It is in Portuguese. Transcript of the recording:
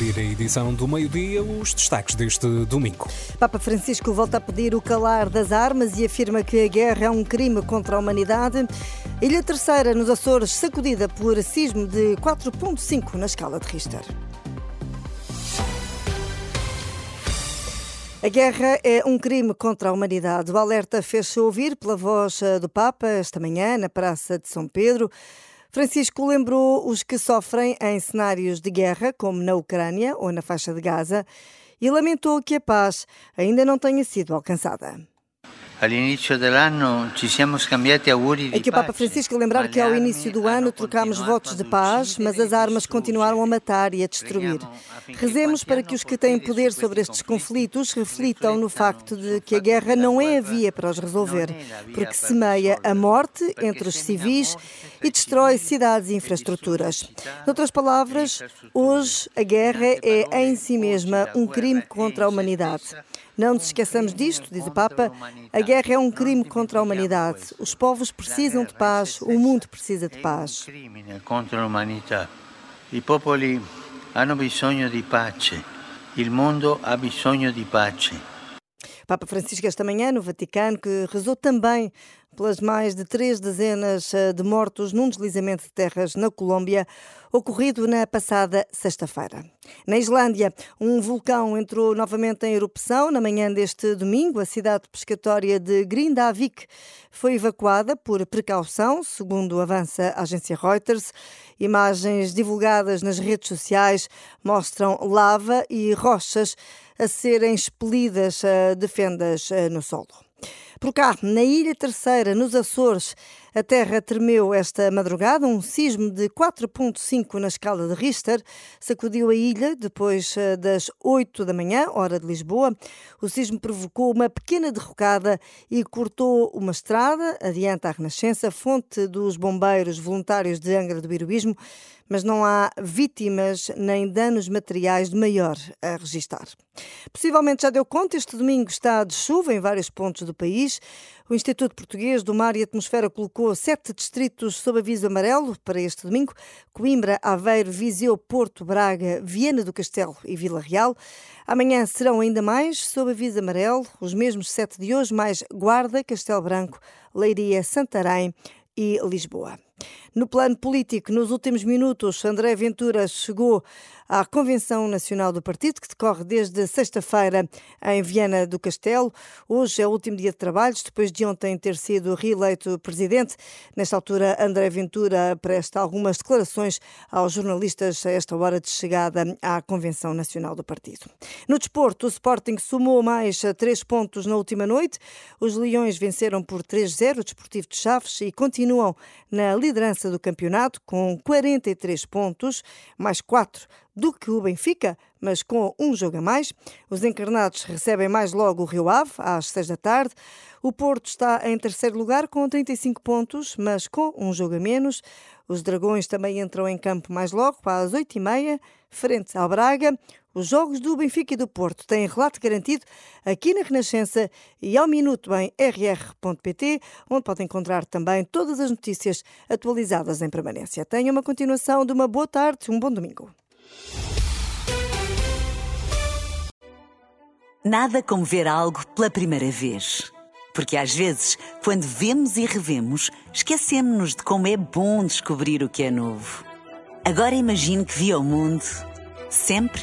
Abrir a edição do meio-dia, os destaques deste domingo. Papa Francisco volta a pedir o calar das armas e afirma que a guerra é um crime contra a humanidade. Ilha Terceira, nos Açores, sacudida por sismo de 4,5 na escala de Richter. A guerra é um crime contra a humanidade. O alerta fez-se ouvir pela voz do Papa esta manhã na Praça de São Pedro. Francisco lembrou os que sofrem em cenários de guerra, como na Ucrânia ou na faixa de Gaza, e lamentou que a paz ainda não tenha sido alcançada. Aqui o Papa Francisco lembrar que ao início do ano trocámos votos de paz, mas as armas continuaram a matar e a destruir. Rezemos para que os que têm poder sobre estes conflitos reflitam no facto de que a guerra não é a via para os resolver, porque semeia a morte entre os civis e destrói cidades e infraestruturas. Noutras palavras, hoje a guerra é em si mesma um crime contra a humanidade. Não nos esqueçamos disto, diz o Papa. A guerra é um crime contra a humanidade. Os povos precisam de paz, o mundo precisa de paz. È un crimine contro l'umanità. I popoli hanno bisogno di pace. Il mondo ha bisogno di pace. Papa Francisco esta manhã no Vaticano, que rezou também pelas mais de três dezenas eh, de mortos num deslizamento de terras na Colômbia, ocorrido na passada sexta-feira. Na Islândia, um vulcão entrou novamente em erupção na manhã deste domingo. A cidade pescatória de Grindavik foi evacuada por precaução, segundo avança a agência Reuters. Imagens divulgadas nas redes sociais mostram lava e rochas a serem expelidas eh, de fendas eh, no solo. Por cá, na Ilha Terceira, nos Açores, a terra tremeu esta madrugada. Um sismo de 4,5 na escala de Richter sacudiu a ilha depois eh, das 8 da manhã, hora de Lisboa. O sismo provocou uma pequena derrocada e cortou uma estrada adiante à Renascença, fonte dos bombeiros voluntários de Angra do Heroísmo, mas não há vítimas nem danos materiais de maior a registar. Possivelmente já deu conta, este domingo está de chuva em vários pontos do país. O Instituto Português do Mar e Atmosfera colocou sete distritos sob aviso amarelo para este domingo: Coimbra, Aveiro, Viseu, Porto, Braga, Viana do Castelo e Vila Real. Amanhã serão ainda mais sob aviso amarelo, os mesmos sete de hoje, mais Guarda, Castelo Branco, Leiria, Santarém e Lisboa. No plano político, nos últimos minutos, André Ventura chegou à Convenção Nacional do Partido, que decorre desde sexta-feira em Viana do Castelo. Hoje é o último dia de trabalhos, depois de ontem ter sido reeleito presidente. Nesta altura, André Ventura presta algumas declarações aos jornalistas a esta hora de chegada à Convenção Nacional do Partido. No desporto, o Sporting somou mais três pontos na última noite. Os Leões venceram por 3-0 o Desportivo de Chaves e continuam na liderança do campeonato com 43 pontos, mais 4 do que o Benfica, mas com um jogo a mais. Os encarnados recebem mais logo o Rio Ave, às 6 da tarde. O Porto está em terceiro lugar com 35 pontos, mas com um jogo a menos. Os Dragões também entram em campo mais logo, às 8h30, frente ao Braga. Os jogos do Benfica e do Porto têm relato garantido aqui na Renascença e ao minuto em rr.pt, onde pode encontrar também todas as notícias atualizadas em permanência. Tenha uma continuação de uma boa tarde, um bom domingo. Nada como ver algo pela primeira vez. Porque às vezes, quando vemos e revemos, esquecemos-nos de como é bom descobrir o que é novo. Agora imagine que viu o mundo sempre